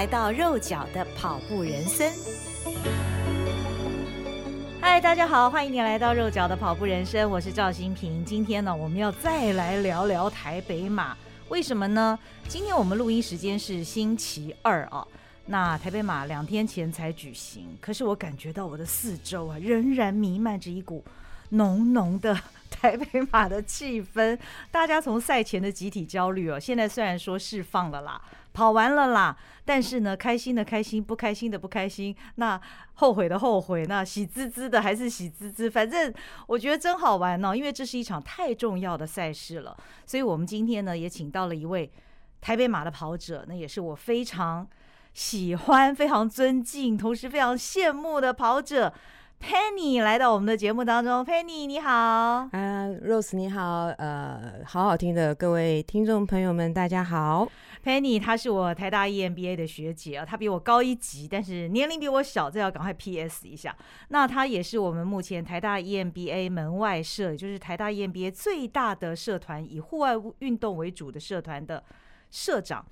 来到肉脚的跑步人生。嗨，大家好，欢迎你来到肉脚的跑步人生，我是赵新平。今天呢，我们要再来聊聊台北马，为什么呢？今天我们录音时间是星期二啊。那台北马两天前才举行，可是我感觉到我的四周啊，仍然弥漫着一股浓浓的台北马的气氛。大家从赛前的集体焦虑哦，现在虽然说释放了啦，跑完了啦，但是呢，开心的开心，不开心的不开心，那后悔的后悔，那喜滋滋的还是喜滋滋。反正我觉得真好玩呢，因为这是一场太重要的赛事了。所以我们今天呢，也请到了一位台北马的跑者，那也是我非常。喜欢、非常尊敬，同时非常羡慕的跑者 Penny 来到我们的节目当中。Penny 你好，啊、uh,，Rose 你好，呃，好好听的各位听众朋友们，大家好。Penny 她是我台大 EMBA 的学姐啊，她比我高一级，但是年龄比我小，这要赶快 PS 一下。那她也是我们目前台大 EMBA 门外社，也就是台大 EMBA 最大的社团，以户外运动为主的社团的社长。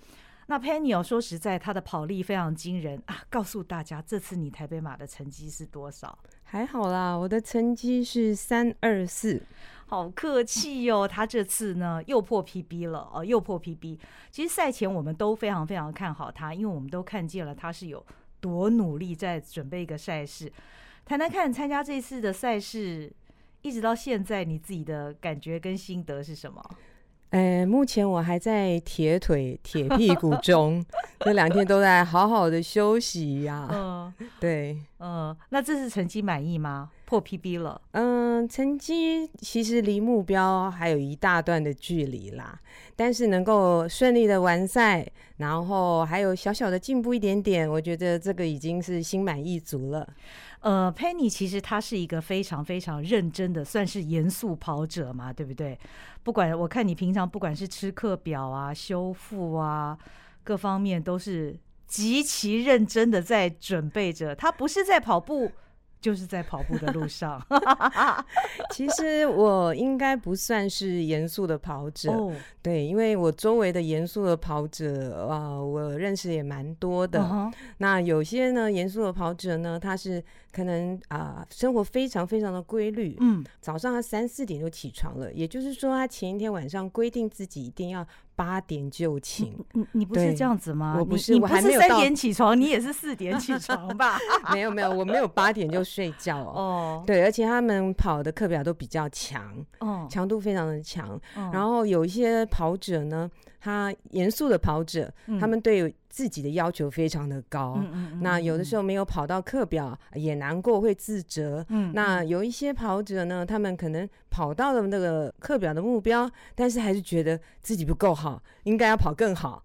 那 Penny 哦，说实在，他的跑力非常惊人啊！告诉大家，这次你台北马的成绩是多少？还好啦，我的成绩是三二四，好客气哦。他这次呢又破 PB 了哦，又破 PB。其实赛前我们都非常非常看好他，因为我们都看见了他是有多努力在准备一个赛事。谈谈看，参加这次的赛事，一直到现在，你自己的感觉跟心得是什么？呃，目前我还在铁腿、铁屁股 中，这两天都在好好的休息呀、啊。嗯，对，嗯，那这次成绩满意吗？破 PB 了。嗯，成绩其实离目标还有一大段的距离啦，但是能够顺利的完赛，然后还有小小的进步一点点，我觉得这个已经是心满意足了。呃，Penny 其实他是一个非常非常认真的，算是严肃跑者嘛，对不对？不管我看你平常不管是吃课表啊、修复啊，各方面都是极其认真的在准备着。他不是在跑步。就是在跑步的路上，其实我应该不算是严肃的跑者，oh. 对，因为我周围的严肃的跑者啊、呃，我认识也蛮多的。Uh. 那有些呢，严肃的跑者呢，他是可能啊、呃，生活非常非常的规律，嗯，早上他三四点就起床了，也就是说，他前一天晚上规定自己一定要。八点就寝，你你不是这样子吗？我不是，我还没有三点起床，你也是四点起床吧？没有没有，我没有八点就睡觉哦。对，而且他们跑的课表都比较强，哦，强度非常的强。然后有一些跑者呢。他严肃的跑者，他们对自己的要求非常的高。嗯、那有的时候没有跑到课表，也难过，会自责。嗯、那有一些跑者呢，他们可能跑到了那个课表的目标，但是还是觉得自己不够好，应该要跑更好。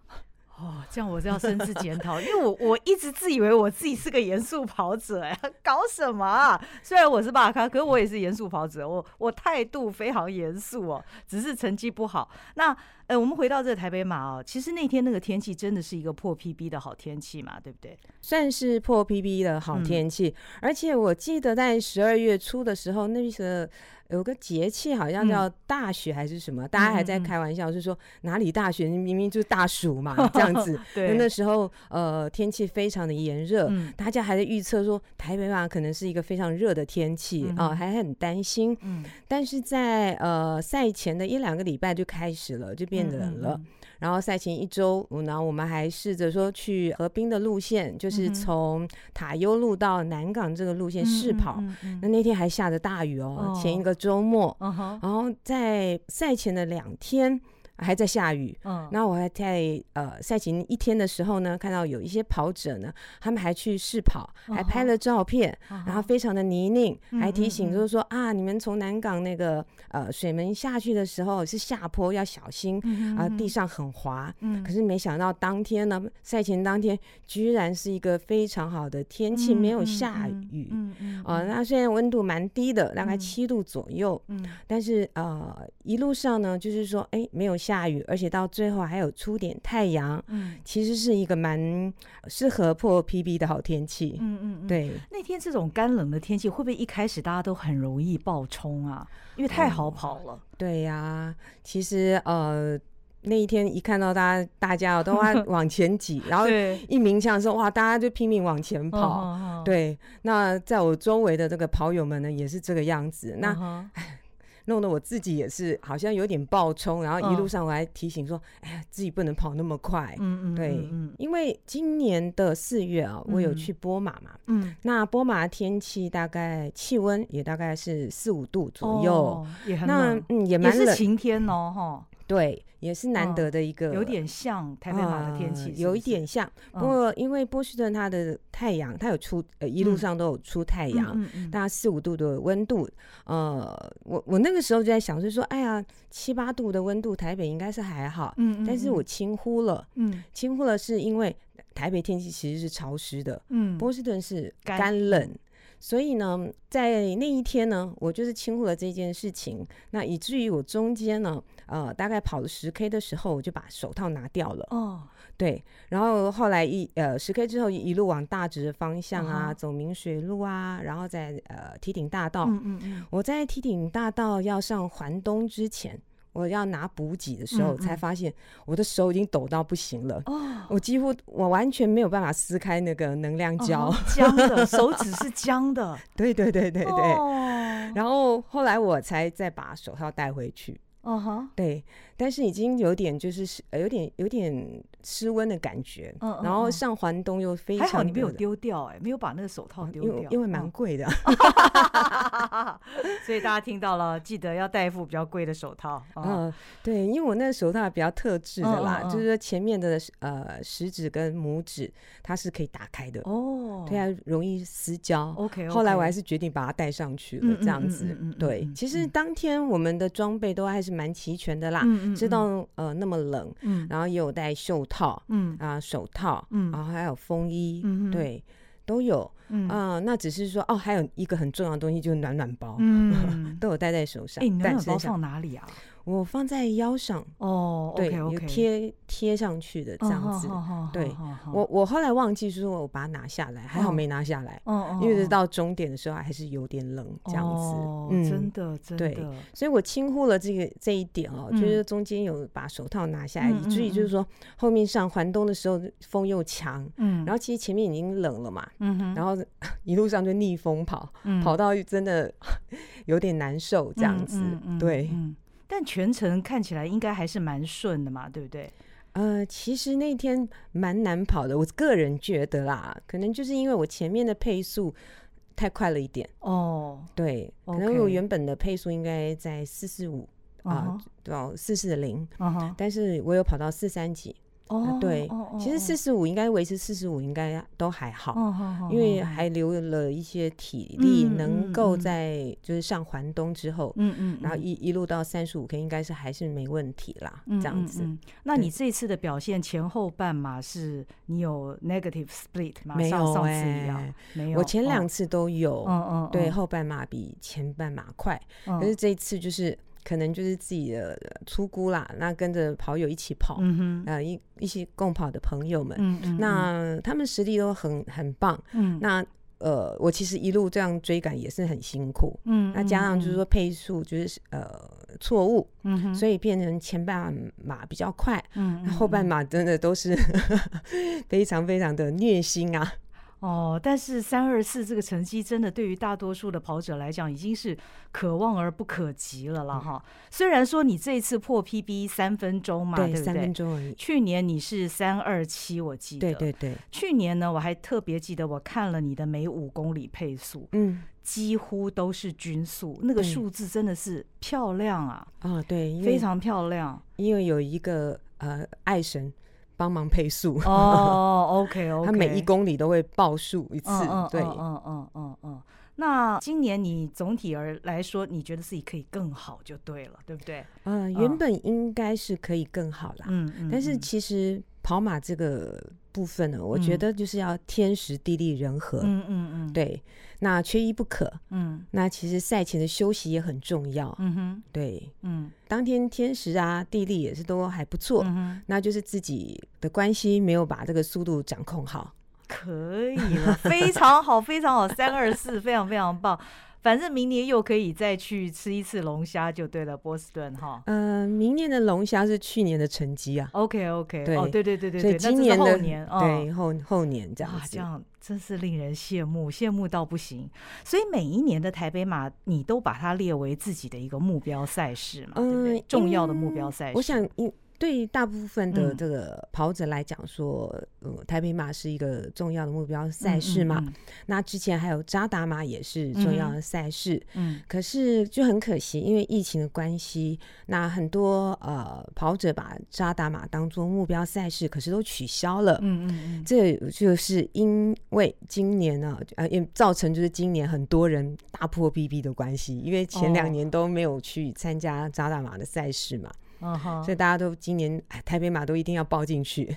哦，这样我就要深自检讨，因为我我一直自以为我自己是个严肃跑者，哎，搞什么啊？虽然我是巴卡，可是我也是严肃跑者，我我态度非常严肃哦，只是成绩不好。那呃，我们回到这个台北马哦，其实那天那个天气真的是一个破 PB 的好天气嘛，对不对？算是破 PB 的好天气，嗯，而且我记得在十二月初的时候，那个。有个节气好像叫大雪还是什么，嗯、大家还在开玩笑，是说哪里大雪，明明就是大暑嘛，这样子。对，那时候呃天气非常的炎热，嗯，大家还在预测说台北马可能是一个非常热的天气啊、还很担心。嗯，但是在呃赛前的一两个礼拜就开始了，就变冷了。然后赛前一周，然后我们还试着说去河滨的路线，就是从塔悠路到南港这个路线试跑。那那天还下着大雨哦，哦前一个周末。哦、然后在赛前的两天，还在下雨。嗯，然后我还在呃赛前一天的时候呢，看到有一些跑者呢，他们还去试跑，还拍了照片，然后非常的泥泞，还提醒就是说啊，你们从南港那个呃水门下去的时候是下坡要小心啊，地上很滑。可是没想到当天呢，赛前当天居然是一个非常好的天气，没有下雨。嗯嗯。啊，那虽然温度蛮低的，大概七度左右。嗯。但是呃，一路上呢，就是说，哎，没有下雨，而且到最后还有出点太阳。嗯。其实是一个蛮适合破 PB 的好天气。嗯嗯。对。那天这种干冷的天气，会不会一开始大家都很容易爆冲啊？因为太好跑了。对呀，其实呃。那一天一看到大家，大家都在 往前挤，然后一鸣枪的时候，哇，大家就拼命往前跑。对，那在我周围的这个跑友们呢，也是这个样子。那 弄得我自己也是好像有点爆冲，然后一路上我还提醒说，哎呀，自己不能跑那么快。嗯嗯，对，嗯因为今年的四月啊，我有去波马嘛。嗯，那波马天气大概气温也大概是四五度左右，也很冷。嗯，也蛮冷，也是晴天哦，哈。对，也是难得的一个，有点像台北马的天气，有一点像。不过因为波士顿它的太阳，它有出，呃，一路上都有出太阳，大概四五度的温度。呃，我我那个时候就在想，就是说，哎呀，七八度的温度，台北应该是还好。嗯，但是我轻忽了。嗯，轻忽了是因为台北天气其实是潮湿的。嗯，波士顿是干冷。所以呢，在那一天呢，我就是轻忽了这件事情，那以至于我中间呢，呃，大概跑了十 K 的时候，我就把手套拿掉了。哦，对，然后后来一呃十 K 之后一路往大直的方向啊，哦、走明水路啊，然后在呃梯顶大道。嗯嗯嗯，我在梯顶大道要上环东之前。我要拿补给的时候，才发现我的手已经抖到不行了。哦，我几乎我完全没有办法撕开那个能量胶，僵的，手指是僵的。对对对对对。然后后来我才再把手套带回去。哦哈，对，但是已经有点就是有点有点失温的感觉，嗯然后上环东又非常，还好你没有丢掉哎，没有把那个手套丢掉，因为蛮贵的，所以大家听到了，记得要戴一副比较贵的手套。嗯，对，因为我那个手套比较特制的啦，就是说前面的呃食指跟拇指它是可以打开的。哦，对啊，容易撕胶。OK，后来我还是决定把它戴上去了，这样子。对，其实当天我们的装备都还是。蛮齐全的啦，知道呃那么冷，嗯、然后也有戴袖套，嗯。啊手套，嗯，然后还有风衣，嗯、对，都有，嗯啊、呃，那只是说哦，还有一个很重要的东西就是暖暖包，嗯，都有带在手上。哎、欸，暖暖包放哪里啊？我放在腰上哦，对，有贴贴上去的这样子。对，我我后来忘记说，我把它拿下来，还好没拿下来。哦，因为到终点的时候还是有点冷，这样子。嗯，真的，真的。对，所以我轻忽了这个这一点哦，就是中间有把手套拿下来，以至于就是说后面上环东的时候风又强，嗯，然后其实前面已经冷了嘛，嗯，然后 一路上就逆风跑，跑到真的 有点难受这样子，对。但全程看起来应该还是蛮顺的嘛，对不对？呃，其实那天蛮难跑的，我个人觉得啦，可能就是因为我前面的配速太快了一点哦。对，可能我原本的配速应该在四四五啊，对吧？四四零，但是我有跑到四三几。哦，对，其实四十五应该维持四十五应该都还好，因为还留了一些体力，能够在就是上环东之后，嗯嗯，然后一一路到三十五 K 应该是还是没问题啦，这样子。那你这次的表现前后半马是你有 negative split 吗？没有哎，没有，我前两次都有，嗯嗯，对，后半马比前半马快，可是这一次就是。可能就是自己的出估啦，那跟着跑友一起跑，嗯哼，呃，一一些共跑的朋友们，嗯嗯，那他们实力都很很棒，嗯，那呃，我其实一路这样追赶也是很辛苦，嗯，那加上就是说配速就是呃错误，嗯哼，所以变成前半马比较快，嗯，后半马真的都是非常非常的虐心啊。哦，但是三二四这个成绩真的对于大多数的跑者来讲已经是可望而不可及了了哈。嗯、虽然说你这一次破 PB 三分钟嘛，对，对不对？三分钟而已。去年你是三二七，我记得。对对对。去年呢，我还特别记得我看了你的每五公里配速，嗯，几乎都是均速，那个数字真的是漂亮啊！啊，对，非常漂亮。因为有一个呃爱神帮忙配速哦，OK OK，他每一公里都会报数一次，嗯、对，嗯嗯嗯嗯嗯。那今年你总体而来说，你觉得自己可以更好就对了，对不对？呃，原本应该是可以更好啦，嗯嗯，但是其实跑马这个部分呢，我觉得就是要天时地利人和，嗯嗯嗯，对，那缺一不可，嗯，那其实赛前的休息也很重要，嗯哼，对，嗯，当天天时啊地利也是都还不错，嗯，那就是自己的关系没有把这个速度掌控好。可以了，非常好，非常好，三二四，非常非常棒。反正明年又可以再去吃一次龙虾就对了，波士顿哈。嗯、呃，明年的龙虾是去年的成绩啊。OK OK，对、哦、对对对对，所以今年的后年，哦、对后后年这样子，这样真是令人羡慕，羡慕到不行。所以每一年的台北马，你都把它列为自己的一个目标赛事嘛，嗯、对不对？重要的目标赛事。我想，对大部分的这个跑者来讲说，嗯，呃、台北马是一个重要的目标赛事嘛。嗯嗯嗯、那之前还有扎达马也是重要的赛事。嗯，可是就很可惜，因为疫情的关系，那很多呃跑者把扎达马当做目标赛事，可是都取消了。嗯嗯嗯，这就是因为今年呢，呃，也造成就是今年很多人大破 BB 的关系，因为前两年都没有去参加扎达马的赛事嘛。嗯哼，所以大家都今年台北马都一定要报进去，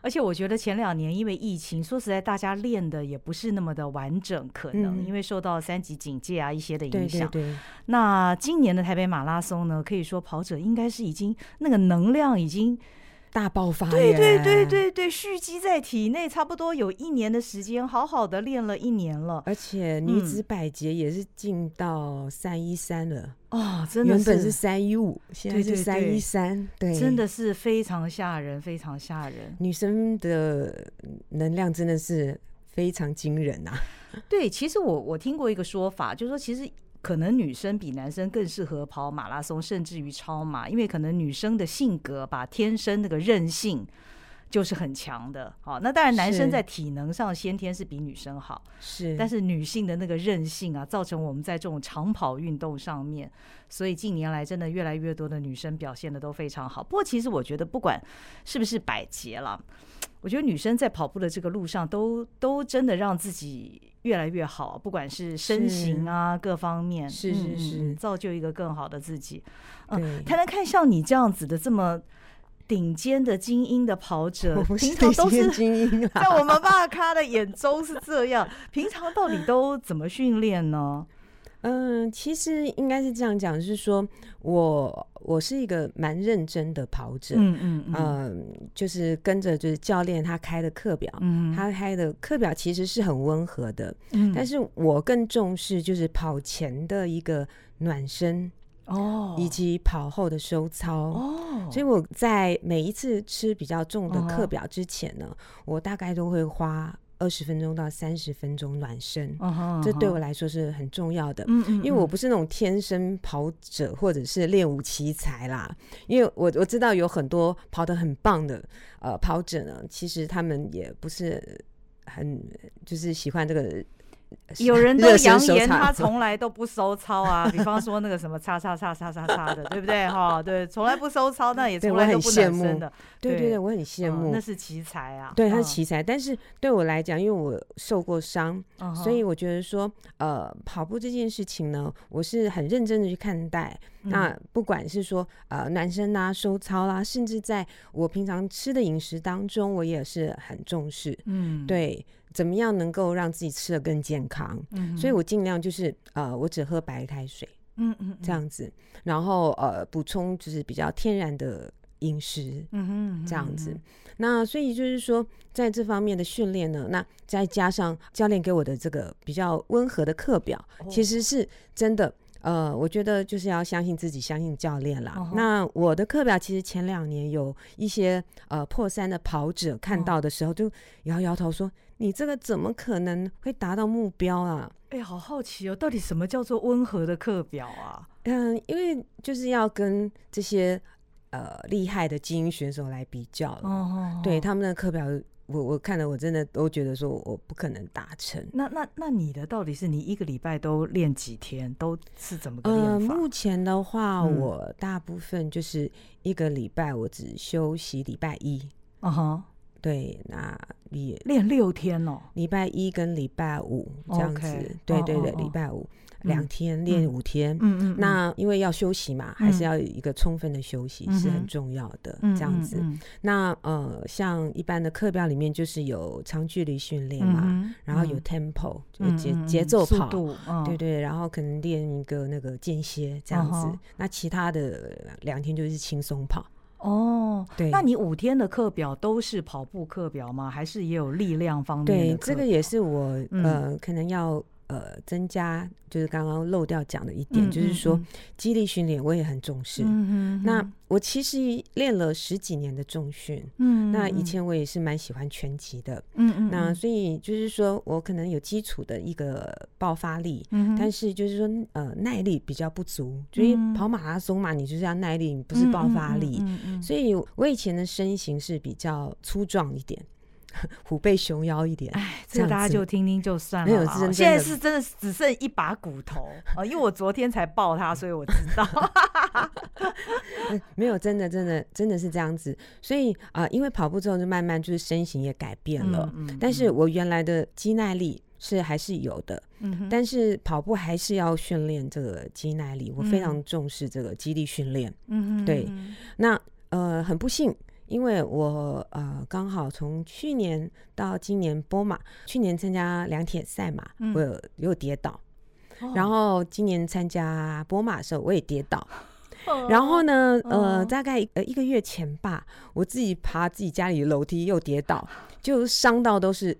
而且我觉得前两年因为疫情，说实在，大家练的也不是那么的完整，可能、嗯、因为受到三级警戒啊一些的影响。对对对。那今年的台北马拉松呢，可以说跑者应该是已经那个能量已经。大爆发，对对对对对，蓄积在体内，差不多有一年的时间，好好的练了一年了。而且女子百捷也是进到三一三了哦，真的原本是三一五，现在是三一三，对，真的是非常吓人，非常吓人。女生的能量真的是非常惊人啊！对，其实我我听过一个说法，就是说其实。可能女生比男生更适合跑马拉松，甚至于超马，因为可能女生的性格吧，天生那个韧性就是很强的。好，那当然男生在体能上先天是比女生好，是，但是女性的那个韧性啊，造成我们在这种长跑运动上面，所以近年来真的越来越多的女生表现的都非常好。不过其实我觉得，不管是不是百捷了，我觉得女生在跑步的这个路上都都真的让自己。越来越好，不管是身形啊，各方面，是是是、嗯，造就一个更好的自己。嗯，谈谈看像你这样子的这么顶尖的精英的跑者，平常都是精英，在我们大咖的眼中是这样。平常到底都怎么训练呢？嗯，其实应该是这样讲，就是说我我是一个蛮认真的跑者，嗯嗯嗯、呃，就是跟着就是教练他开的课表，嗯，他开的课表其实是很温和的，嗯，但是我更重视就是跑前的一个暖身哦，以及跑后的收操哦，所以我在每一次吃比较重的课表之前呢，哦、我大概都会花。二十分钟到三十分钟暖身，uh huh, uh huh. 这对我来说是很重要的。嗯嗯，因为我不是那种天生跑者或者是练武奇才啦。因为我我知道有很多跑得很棒的呃跑者呢，其实他们也不是很就是喜欢这个。有人都扬言他从来都不收操啊，比方说那个什么叉叉叉叉叉叉的，对不对哈？对，从来不收操，那也从来都不暖身的。对对对，我很羡慕，那是奇才啊。对，他是奇才，但是对我来讲，因为我受过伤，所以我觉得说，呃，跑步这件事情呢，我是很认真的去看待。那不管是说呃男生啦、收操啦，甚至在我平常吃的饮食当中，我也是很重视。嗯，对。怎么样能够让自己吃得更健康？嗯，所以我尽量就是呃，我只喝白开水，嗯嗯，这样子，然后呃，补充就是比较天然的饮食，嗯哼，这样子。那所以就是说，在这方面的训练呢，那再加上教练给我的这个比较温和的课表，其实是真的。呃，我觉得就是要相信自己，相信教练啦。Uh. 那我的课表其实前两年有一些呃破三的跑者看到的时候，就摇摇头说：“你这个怎么可能会达到目标啊？”哎、欸，好好奇哦，到底什么叫做温和的课表啊？嗯，因为就是要跟这些呃厉害的精英选手来比较了。Uh huh. 对，他们的课表我我看了，我真的都觉得说我不可能达成。那那那你的到底是你一个礼拜都练几天？都是怎么个练法？呃，目前的话，嗯、我大部分就是一个礼拜我只休息礼拜一。啊哈，对，那你练六天哦，礼拜一跟礼拜五这样子。Okay 对对对，哦哦哦礼拜五。两天练五天，嗯嗯，那因为要休息嘛，还是要有一个充分的休息是很重要的，这样子。那呃，像一般的课表里面就是有长距离训练嘛，然后有 tempo，就节节奏跑，对对，然后可能练一个那个间歇这样子。那其他的两天就是轻松跑。哦，对，那你五天的课表都是跑步课表吗？还是也有力量方面的？对，这个也是我呃，可能要。呃，增加就是刚刚漏掉讲的一点，嗯、就是说肌力训练我也很重视。嗯嗯。那我其实练了十几年的重训，嗯，那以前我也是蛮喜欢拳击的，嗯嗯。那所以就是说我可能有基础的一个爆发力，嗯，但是就是说呃耐力比较不足，所以跑马拉松嘛，你就是要耐力，不是爆发力。所以我以前的身形是比较粗壮一点。虎背熊腰一点，哎，这个大家就听听就算了。没有，现在是真的只剩一把骨头啊！因为我昨天才抱他，所以我知道。没有，真的，真的，真的是这样子。所以啊，因为跑步之后就慢慢就是身形也改变了。但是我原来的肌耐力是还是有的。嗯但是跑步还是要训练这个肌耐力，我非常重视这个肌力训练。嗯对。那呃，很不幸。因为我呃刚好从去年到今年波马，去年参加两铁赛嘛，嗯、我有有跌倒，哦、然后今年参加波马的时候我也跌倒，哦、然后呢呃大概呃一个月前吧，我自己爬自己家里的楼梯又跌倒，就伤到都是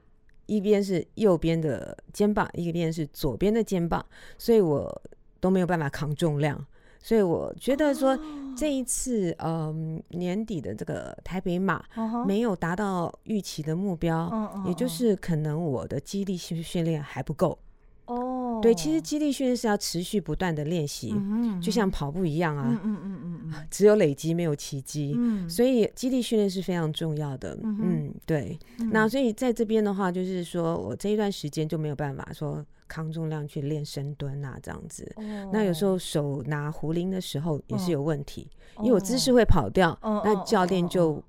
一边是右边的肩膀，一边是左边的肩膀，所以我都没有办法扛重量。所以我觉得说这一次，嗯，年底的这个台北马没有达到预期的目标，也就是可能我的肌力训训练还不够。哦，对，其实肌力训练是要持续不断的练习，就像跑步一样啊，嗯嗯嗯 只有累积没有奇迹，所以肌力训练是非常重要的。嗯，对。那所以在这边的话，就是说我这一段时间就没有办法说。扛重量去练深蹲啊，这样子。Oh. 那有时候手拿壶铃的时候也是有问题，oh. 因为我姿势会跑掉，oh. 那教练就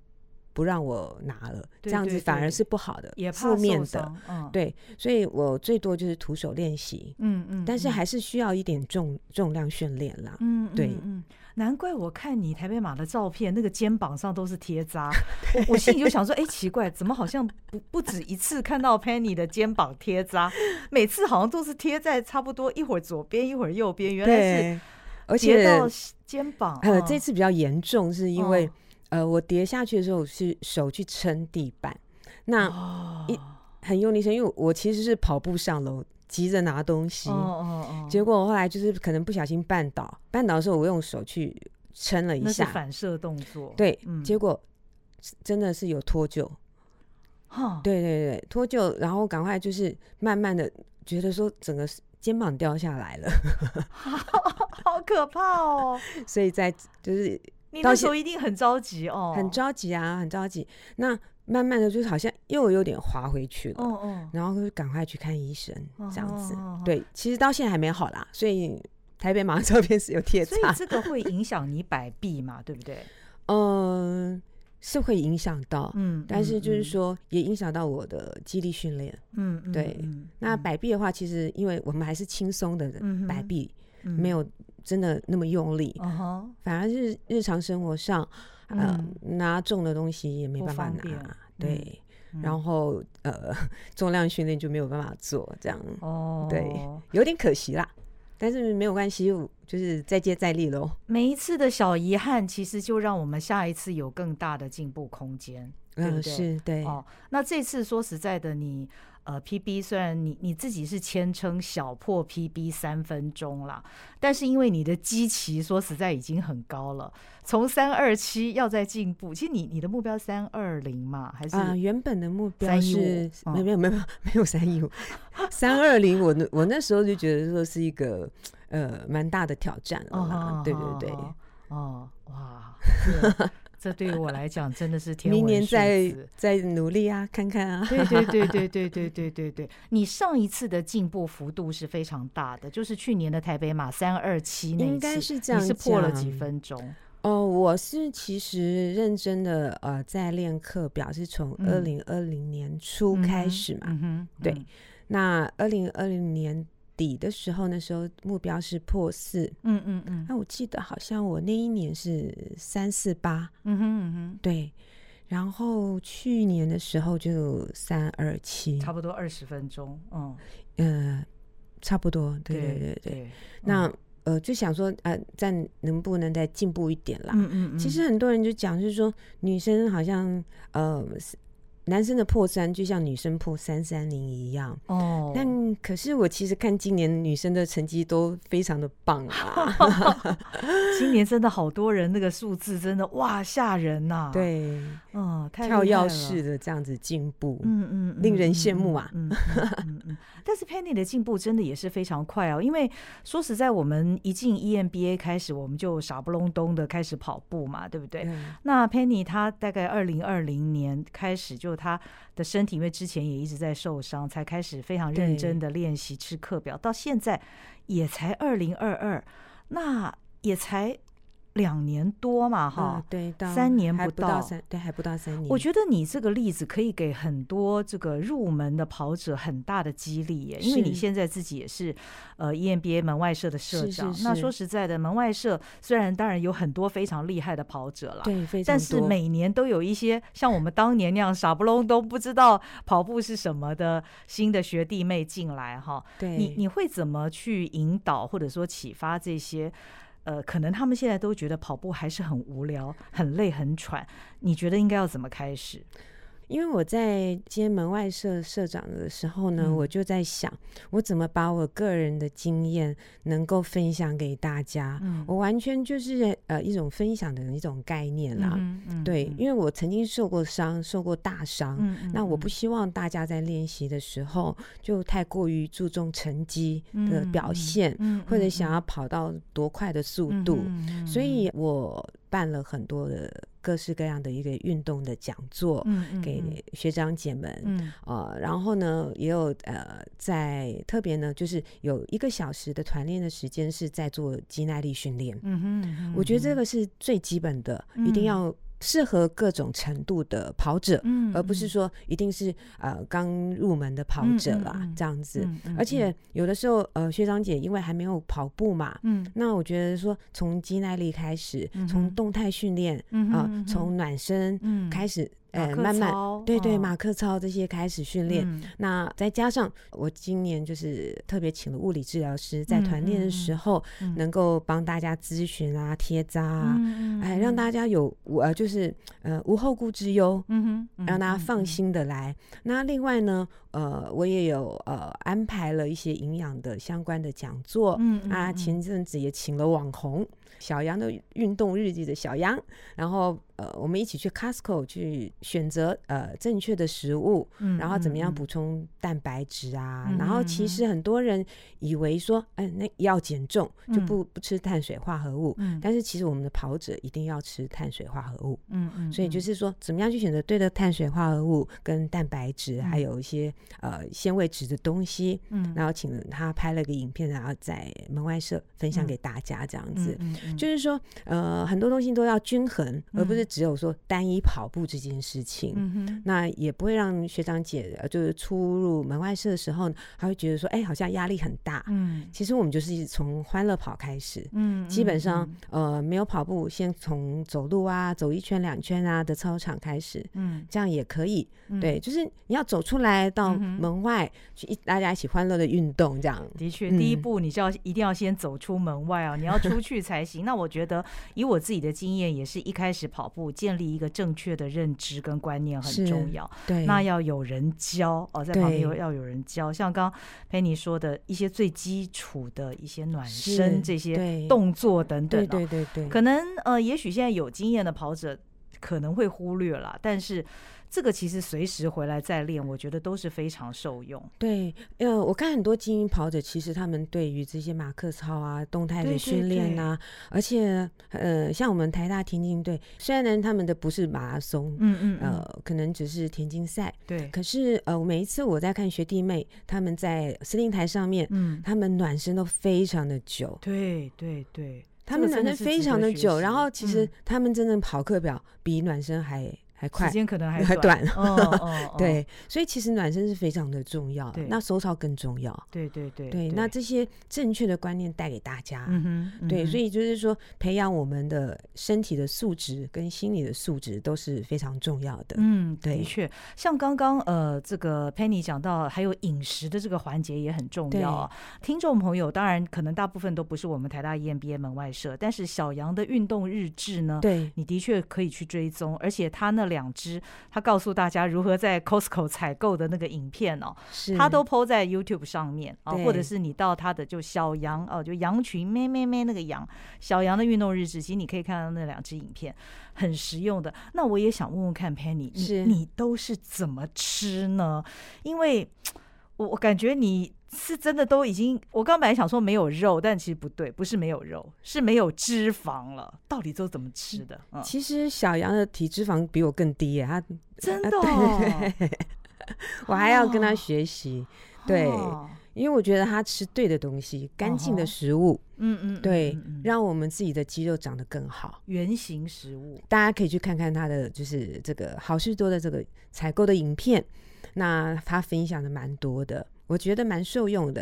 不让我拿了，这样子反而是不好的，负面的。嗯、对，所以我最多就是徒手练习。嗯嗯，但是还是需要一点重重量训练啦。嗯，对。嗯难怪我看你台北马的照片，那个肩膀上都是贴扎，我我心里就想说，哎，奇怪，怎么好像不不止一次看到 Penny 的肩膀贴扎，每次好像都是贴在差不多一会儿左边一会儿右边，原来是而且到肩膀。呃，这次比较严重，是因为呃，我跌下去的时候是手去撑地板，那一很用力撑，因为我其实是跑步上楼。急着拿东西，结果后来就是可能不小心绊倒，绊倒的时候我用手去撑了一下，反射动作。对，结果真的是有脱臼。对对对，脱臼，然后赶快就是慢慢的觉得说整个肩膀掉下来了，好可怕哦！所以在就是你那时候一定很着急哦，很着急啊，很着急。那慢慢的，就是好像又有点滑回去了，哦哦，然后就赶快去看医生，这样子。对，其实到现在还没好啦，所以台北马照片 是有贴。所以这个会影响你摆臂嘛，对不对？嗯，是会影响到，嗯，但是就是说也影响到我的肌力训练，嗯，对。那摆臂的话，其实因为我们还是轻松的摆臂，没有真的那么用力，反而是日常生活上。呃，拿重的东西也没办法拿，对，然后呃，重量训练就没有办法做，这样，哦，对，有点可惜啦，但是没有关系，就是再接再厉喽。每一次的小遗憾，其实就让我们下一次有更大的进步空间，对不对？是，对。哦，那这次说实在的，你。呃，PB 虽然你你自己是谦称小破 PB 三分钟啦，但是因为你的基期说实在已经很高了，从三二七要再进步，其实你你的目标三二零嘛，还是啊、呃？原本的目标是没有没有没有没有三一五三二零，我那我那时候就觉得说是一个呃蛮大的挑战了，哦、对对对，哦，哦 哇。这对于我来讲真的是天文。明年再再努力啊，看看啊。对对对对 对对对对对，你上一次的进步幅度是非常大的，就是去年的台北马三二七那一次，应该是这样，你是破了几分钟？哦，我是其实认真的呃，在练课表是从二零二零年初开始嘛，嗯哼，对，那二零二零年。底的时候，那时候目标是破四，嗯嗯嗯。那我记得好像我那一年是三四八，嗯哼嗯哼，对。然后去年的时候就三二七，差不多二十分钟，嗯呃，差不多，对对对对。那呃，就想说呃，再能不能再进步一点啦？嗯嗯嗯。其实很多人就讲，就是说女生好像呃。男生的破三就像女生破三三零一样。哦，但可是我其实看今年女生的成绩都非常的棒啊，今年真的好多人那个数字真的哇吓人呐、啊，对，嗯，太跳跃式的这样子进步，嗯嗯，令人羡慕啊，嗯嗯嗯，但是 Penny 的进步真的也是非常快哦，因为说实在，我们一进 EMBA 开始，我们就傻不隆咚的开始跑步嘛，对不对？嗯、那 Penny 她大概二零二零年开始就他的身体，因为之前也一直在受伤，才开始非常认真的练习吃课表，到现在也才二零二二，那也才。两年多嘛，哈、嗯，对，三年不到，不到三，对，还不到三年。我觉得你这个例子可以给很多这个入门的跑者很大的激励耶，因为你现在自己也是呃 EMBA 门外社的社长。是是是，那说实在的，门外社虽然当然有很多非常厉害的跑者了，对，非常多，但是每年都有一些像我们当年那样傻不隆咚不知道跑步是什么的新的学弟妹进来哈。对，你你会怎么去引导或者说启发这些？呃，可能他们现在都觉得跑步还是很无聊、很累、很喘。你觉得应该要怎么开始？因为我在接门外社社长的时候呢，嗯、我就在想，我怎么把我个人的经验能够分享给大家。嗯、我完全就是呃一种分享的一种概念啦。对，因为我曾经受过伤，受过大伤。那我不希望大家在练习的时候就太过于注重成绩的表现，嗯、或者想要跑到多快的速度。所以我办了很多的。各式各样的一个运动的讲座，给学长姐们，嗯呃，然后呢，也有呃，在特别呢，就是有一个小时的团练的时间是在做肌耐力训练，嗯哼，我觉得这个是最基本的，嗯、一定要。适合各种程度的跑者，嗯，而不是说一定是呃刚入门的跑者啦，这样子。而且有的时候，呃，学长姐因为还没有跑步嘛，嗯，那我觉得说从肌耐力开始，嗯、从动态训练，嗯从暖身开始。嗯呃，慢慢对对，哦、马克操这些开始训练。嗯、那再加上我今年就是特别请了物理治疗师，在团练的时候能够帮大家咨询啊、贴扎啊，嗯、哎，让大家有呃就是呃无后顾之忧，嗯哼，嗯、让大家放心的来。那另外呢，呃，我也有呃安排了一些营养的相关的讲座，嗯嗯、啊，前阵子也请了网红小羊的运动日记的小羊，然后。呃，我们一起去 Costco 去选择呃正确的食物，嗯、然后怎么样补充蛋白质啊？嗯、然后其实很多人以为说，哎、呃，那要减重就不、嗯、不吃碳水化合物，嗯、但是其实我们的跑者一定要吃碳水化合物，嗯嗯，所以就是说，怎么样去选择对的碳水化合物跟蛋白质，嗯、还有一些呃纤维质的东西，嗯，然后请他拍了个影片，然后在门外社分享给大家，这样子，嗯就是说，呃，很多东西都要均衡，而不是。只有说单一跑步这件事情，嗯、哼。那也不会让学长姐就是出入门外社的时候，他会觉得说，哎、欸，好像压力很大。嗯，其实我们就是从欢乐跑开始，嗯，基本上呃没有跑步，先从走路啊，走一圈两圈啊的操场开始，嗯，这样也可以。嗯、对，就是你要走出来到门外去，一大家一起欢乐的运动，这样。的确，第一步你就要一定要先走出门外啊，你要出去才行。那我觉得以我自己的经验，也是一开始跑步。建立一个正确的认知跟观念很重要，对，那要有人教哦，在旁边有要有人教，像刚佩妮说的一些最基础的一些暖身这些动作等等，哦，对对对对，可能呃，也许现在有经验的跑者可能会忽略了，但是。这个其实随时回来再练，我觉得都是非常受用。对，呃，我看很多精英跑者，其实他们对于这些马克操啊、动态的训练啊，而且呃，像我们台大田径队，虽然他们的不是马拉松，嗯，嗯嗯，呃，可能只是田径赛，对。可是呃，每一次我在看学弟妹他们在司令台上面，嗯，他们暖身都非常的久。对对对，他们暖身非常的久，然后其实他们真的跑课表比暖身还。还快，时间可能还短，对，所以其实暖身是非常的重要，那收操更重要，对对对对，那这些正确的观念带给大家，嗯哼对，所以就是说培养我们的身体的素质跟心理的素质都是非常重要的，嗯，的确，像刚刚呃这个 Penny 讲到，还有饮食的这个环节也很重要啊。听众朋友当然可能大部分都不是我们台大 EMBA 门外社，但是小杨的运动日志呢，对，你的确可以去追踪，而且他那。两只，他告诉大家如何在 Costco 采购的那个影片哦，是他都 po 在 YouTube 上面啊，或者是你到他的就小羊哦，就羊群咩咩咩那个羊，小羊的运动日志，其实你可以看到那两只影片，很实用的。那我也想问问看，Penny，是你，你都是怎么吃呢？因为 我我感觉你。是真的都已经，我刚本来想说没有肉，但其实不对，不是没有肉，是没有脂肪了。到底都怎么吃的？嗯、其实小杨的体脂肪比我更低耶，他真的、哦，我还要跟他学习。哦、对，因为我觉得他吃对的东西，干净的食物，嗯嗯，对，让我们自己的肌肉长得更好。原型食物，大家可以去看看他的，就是这个好事多的这个采购的影片，那他分享的蛮多的。我觉得蛮受用的。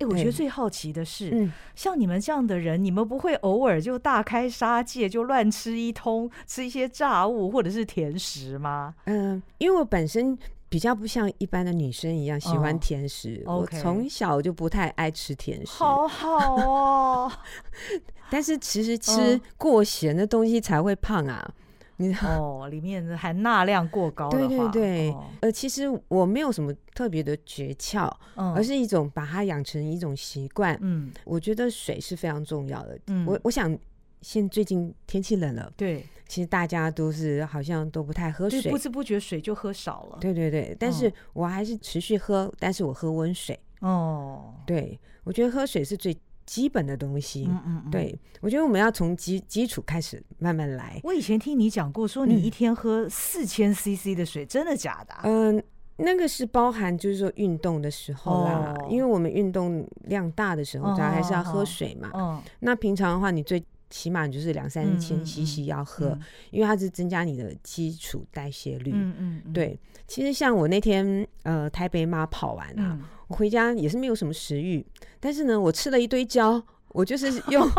哎、欸，我觉得最好奇的是，嗯，像你们这样的人，你们不会偶尔就大开杀戒，就乱吃一通，吃一些炸物或者是甜食吗？嗯，因为我本身比较不像一般的女生一样喜欢甜食，我从小就不太爱吃甜食。好好哦，但是其实吃过咸的东西才会胖啊。你哦，里面含钠量过高的话，对对对，哦、呃，其实我没有什么特别的诀窍，嗯、而是一种把它养成一种习惯。嗯，我觉得水是非常重要的。嗯，我我想现最近天气冷了，对，其实大家都是好像都不太喝水，不知不觉水就喝少了。对对对，但是我还是持续喝，嗯、但是我喝温水。哦，对，我觉得喝水是最。基本的东西，嗯嗯嗯，对，我觉得我们要从基基础开始慢慢来。我以前听你讲过，说你一天喝四千 CC 的水，嗯、真的假的？嗯、呃，那个是包含就是说运动的时候啦，哦、因为我们运动量大的时候，大家还是要喝水嘛。那平常的话，你最起码就是两三千 CC 要喝，嗯嗯、因为它是增加你的基础代谢率。嗯嗯，嗯对。其实像我那天呃台北马跑完啊。嗯我回家也是没有什么食欲，但是呢，我吃了一堆胶，我就是用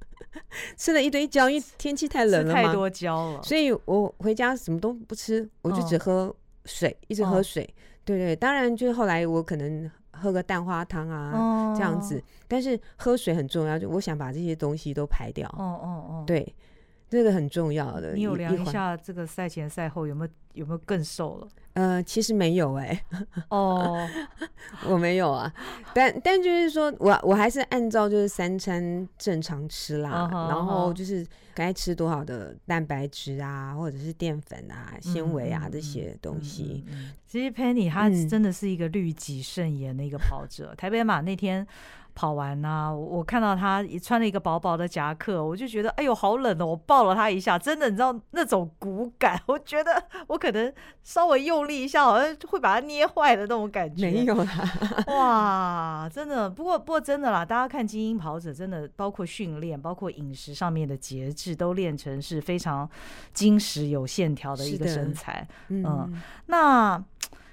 吃了一堆胶，因为天气太冷了嘛，太多胶了，所以我回家什么都不吃，我就只喝水，哦、一直喝水。哦、对对，当然就是后来我可能喝个蛋花汤啊、哦、这样子，但是喝水很重要，就我想把这些东西都排掉。哦哦哦，对，这个很重要的。你有量一下这个赛前赛后有没有有没有更瘦了？呃，其实没有哎、欸，哦，我没有啊，但但就是说我我还是按照就是三餐正常吃啦，uh huh, 然后就是该吃多少的蛋白质啊，或者是淀粉啊、纤维啊、嗯、这些东西。嗯嗯嗯、其实 Penny 她真的是一个律己慎言的一个跑者，嗯、台北马那天。跑完呐、啊，我看到他穿了一个薄薄的夹克，我就觉得哎呦好冷哦，我抱了他一下，真的你知道那种骨感，我觉得我可能稍微用力一下，好像会把它捏坏的那种感觉。没有啦，哇，真的，不过不过真的啦，大家看精英跑者，真的包括训练，包括饮食上面的节制，都练成是非常精实有线条的一个身材。嗯，嗯，那。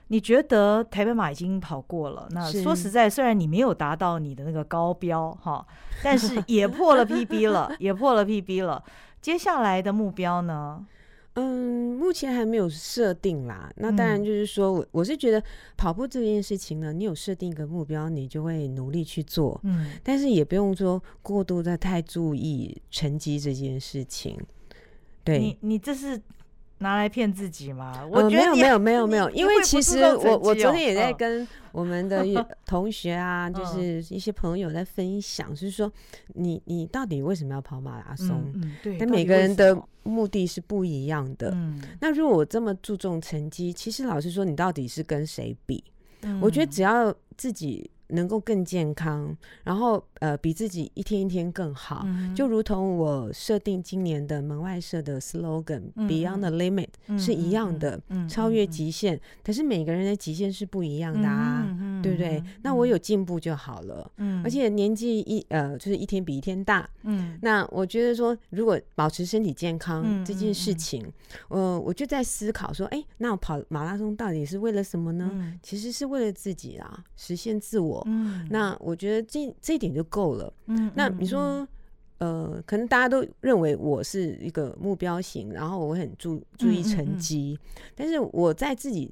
你觉得台北马已经跑过了？那说实在，虽然你没有达到你的那个高标哈，但是也破了 PB 了，也破了 PB 了。接下来的目标呢？嗯，目前还没有设定啦。那当然就是说，我我是觉得跑步这件事情呢，你有设定一个目标，你就会努力去做。嗯，但是也不用说过度的太注意成绩这件事情。对，你你这是。拿来骗自己吗？我觉得、呃、没有没有没有没有，因为其实我我昨天也在跟。嗯我们的 同学啊，就是一些朋友在分享，就是说，你你到底为什么要跑马拉松？嗯，对。但每个人的目的是不一样的。嗯。那如果我这么注重成绩，其实老实说，你到底是跟谁比？我觉得只要自己。能够更健康，然后呃，比自己一天一天更好，嗯、就如同我设定今年的门外社的 slogan、嗯、“Beyond the Limit”、嗯、是一样的，嗯、超越极限。可、嗯、是每个人的极限是不一样的啊，嗯、对不对？嗯、那我有进步就好了。嗯，而且年纪一呃，就是一天比一天大。嗯，那我觉得说，如果保持身体健康这件事情，呃，我就在思考说，哎，那我跑马拉松到底是为了什么呢？嗯、其实是为了自己啊，实现自我。嗯，那我觉得这这一点就够了。嗯，那你说，呃，可能大家都认为我是一个目标型，然后我很注注意成绩，嗯嗯嗯，但是我在自己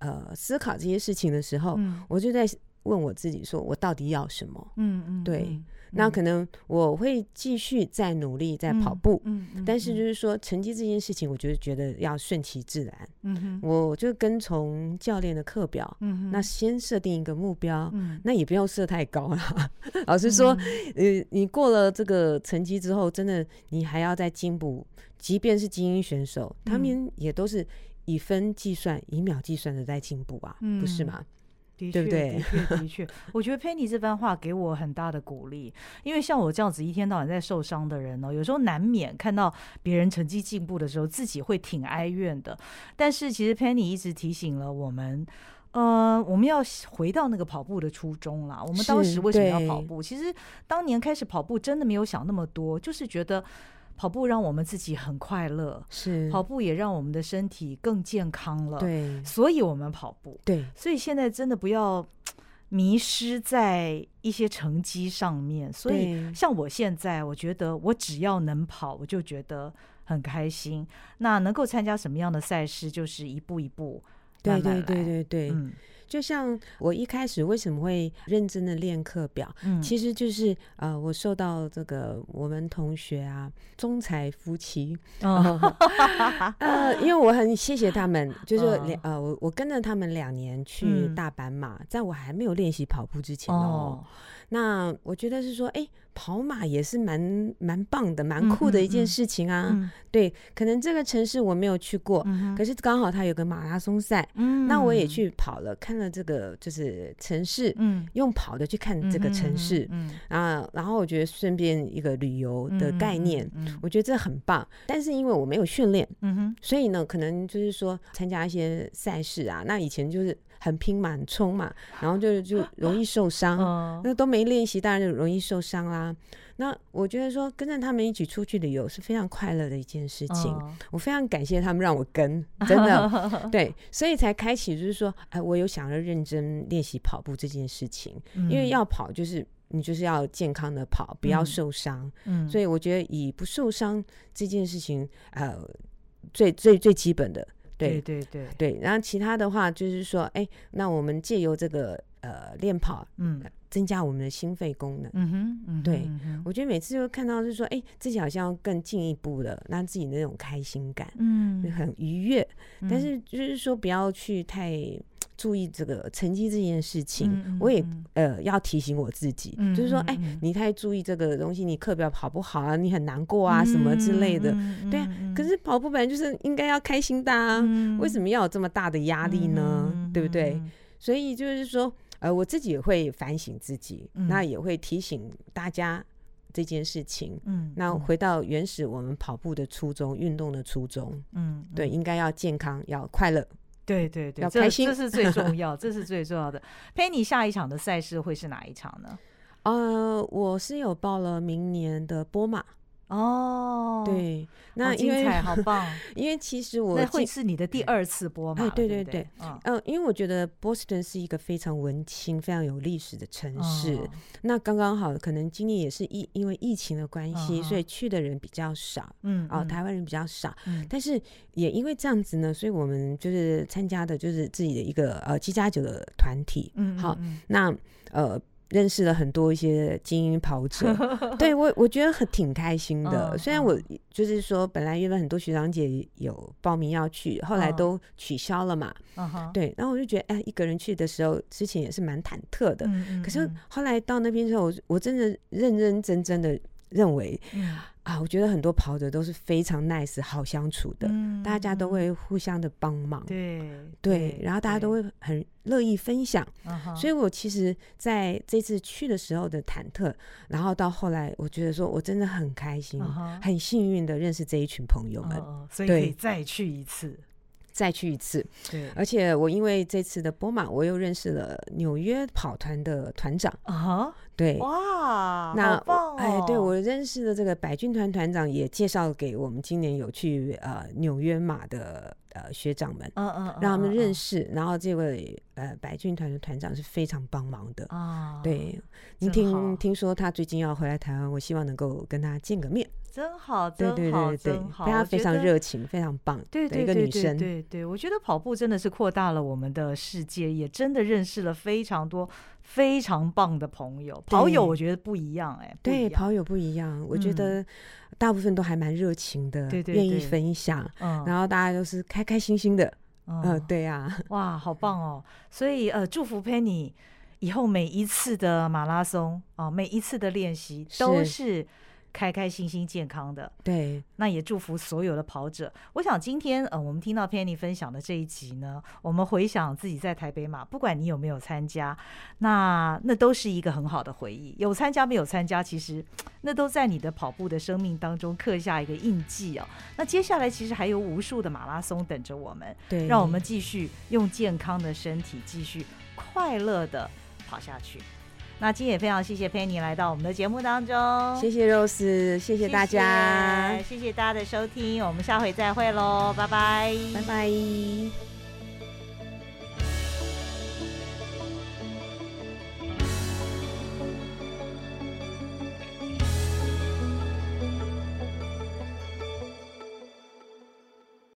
呃思考这些事情的时候，嗯、我就在问我自己说，我到底要什么？嗯嗯，对。那可能我会继续再努力再跑步，嗯，嗯，嗯，但是就是说成绩这件事情，我就是觉得要顺其自然，嗯哼，我就跟从教练的课表，嗯哼，那先设定一个目标，嗯，那也不要设太高了。老实说，呃，你过了这个成绩之后，真的你还要再进步，即便是精英选手，他们也都是以分计算、以秒计算的在进步啊，不是吗？的确？的确，的确，我觉得 Penny 这番话给我很大的鼓励，因为像我这样子一天到晚在受伤的人呢，有时候难免看到别人成绩进步的时候，自己会挺哀怨的。但是其实 Penny 一直提醒了我们，呃，我们要回到那个跑步的初衷啦。我们当时为什么要跑步？其实当年开始跑步，真的没有想那么多，就是觉得。跑步让我们自己很快乐，是跑步也让我们的身体更健康了，对，所以我们跑步，对，所以现在真的不要迷失在一些成绩上面。所以像我现在，我觉得我只要能跑，我就觉得很开心。那能够参加什么样的赛事，就是一步一步慢慢来，对对对对对，嗯。就像我一开始为什么会认真的练课表，嗯，其实就是呃，我受到这个我们同学啊，中财夫妻，哦、呃，因为我很谢谢他们，就是两呃，我我跟着他们两年去大阪马，嗯、在我还没有练习跑步之前哦。那我觉得是说，哎、欸，跑马也是蛮蛮棒的，蛮酷的一件事情啊。嗯嗯、对，可能这个城市我没有去过，嗯、可是刚好它有个马拉松赛，嗯、那我也去跑了，看了这个就是城市，嗯、用跑的去看这个城市，嗯，啊，然后我觉得顺便一个旅游的概念，我觉得这很棒。但是因为我没有训练，嗯、哼所以呢，可能就是说参加一些赛事啊，那以前就是。很拼嘛，很冲嘛，然后就就 容易受伤，嗯、那都没练习，当然就容易受伤啦。那我觉得说跟着他们一起出去旅游是非常快乐的一件事情，嗯、我非常感谢他们让我跟，真的 对，所以才开启就是说，哎，我有想要认真练习跑步这件事情，嗯、因为要跑就是你就是要健康的跑，不要受伤，嗯，所以我觉得以不受伤这件事情，呃，最最最基本的。对对对对，然后其他的话就是说，哎，那我们借由这个呃练跑，嗯，增加我们的心肺功能。嗯哼，嗯哼对，嗯、我觉得每次就看到就是说，哎，自己好像更进一步了，让自己那种开心感，嗯，很愉悦。嗯、但是就是说，不要去太。注意这个成绩这件事情，嗯嗯嗯我也呃要提醒我自己，就是说，哎、欸，你太注意这个东西，你课表跑不好啊，你很难过啊，什么之类的，对啊。可是跑步本来就是应该要开心的啊，为什么要有这么大的压力呢？对不对？所以就是说，呃，我自己也会反省自己，嗯、那也会提醒大家这件事情。嗯，那回到原始我们跑步的初衷，运动的初衷，嗯，对，应该要健康，要快乐。对对对，这这是最 重要，这是最重要的。Penny 下一场的赛事会是哪一场呢？呃，我是有报了明年的波马。哦，对，那因为好 棒，因为其实我那会是你的第二次波马，对对对，嗯，因为我觉得波士顿是一个非常文青、非常有历史的城市，那刚刚好，可能今年也是疫因为疫情的关系，所以去的人比较少，嗯，哦，台湾人比较少，但是也因为这样子呢，所以我们就是参加的就是自己的一个呃七加九的团体，嗯，好，那呃。认识了很多一些精英跑者，对我我觉得很挺开心的。嗯、虽然我就是说本来原本很多学长姐有报名要去，后来都取消了嘛。嗯、对，然后我就觉得哎，一个人去的时候之前也是蛮忐忑的。可是后来到那边之后，我我真的认认真真的认为。嗯啊，我觉得很多跑者都是非常 nice、好相处的，嗯、大家都会互相的帮忙，对对，然后大家都会很乐意分享，所以我其实在这次去的时候的忐忑，然后到后来，我觉得说我真的很开心，嗯、很幸运的认识这一群朋友们，嗯、所以可以再去一次。再去一次，对，而且我因为这次的波马，我又认识了纽约跑团的团长。啊，对，哇，那哎，对我认识的这个百军团团长也介绍给我们今年有去呃纽约马的呃学长们，嗯嗯，让他们认识，然后这位呃白军团的团长是非常帮忙的。啊，对，你听听说他最近要回来台湾，我希望能够跟他见个面。真好，真好，对对对对，真好，大家非常热情，非常棒。对对对对对对，我觉得跑步真的是扩大了我们的世界，也真的认识了非常多非常棒的朋友。跑友我觉得不一样哎，对，跑友不一样，我觉得大部分都还蛮热情的，对对，愿意分享，然后大家都是开开心心的，嗯，对呀，哇，好棒哦！所以呃，祝福 Penny 以后每一次的马拉松啊，每一次的练习都是。开开心心、健康的，对，那也祝福所有的跑者。我想今天，呃，我们听到 Penny 分享的这一集呢，我们回想自己在台北马，不管你有没有参加，那那都是一个很好的回忆。有参加没有参加，其实 那都在你的跑步的生命当中刻下一个印记哦。那接下来其实还有无数的马拉松等着我们，对，让我们继续用健康的身体继续快乐的跑下去。那今天也非常谢谢 Penny 来到我们的节目当中，谢谢 Rose，谢谢大家，谢谢，谢谢大家的收听，我们下回再会喽，拜拜，拜拜。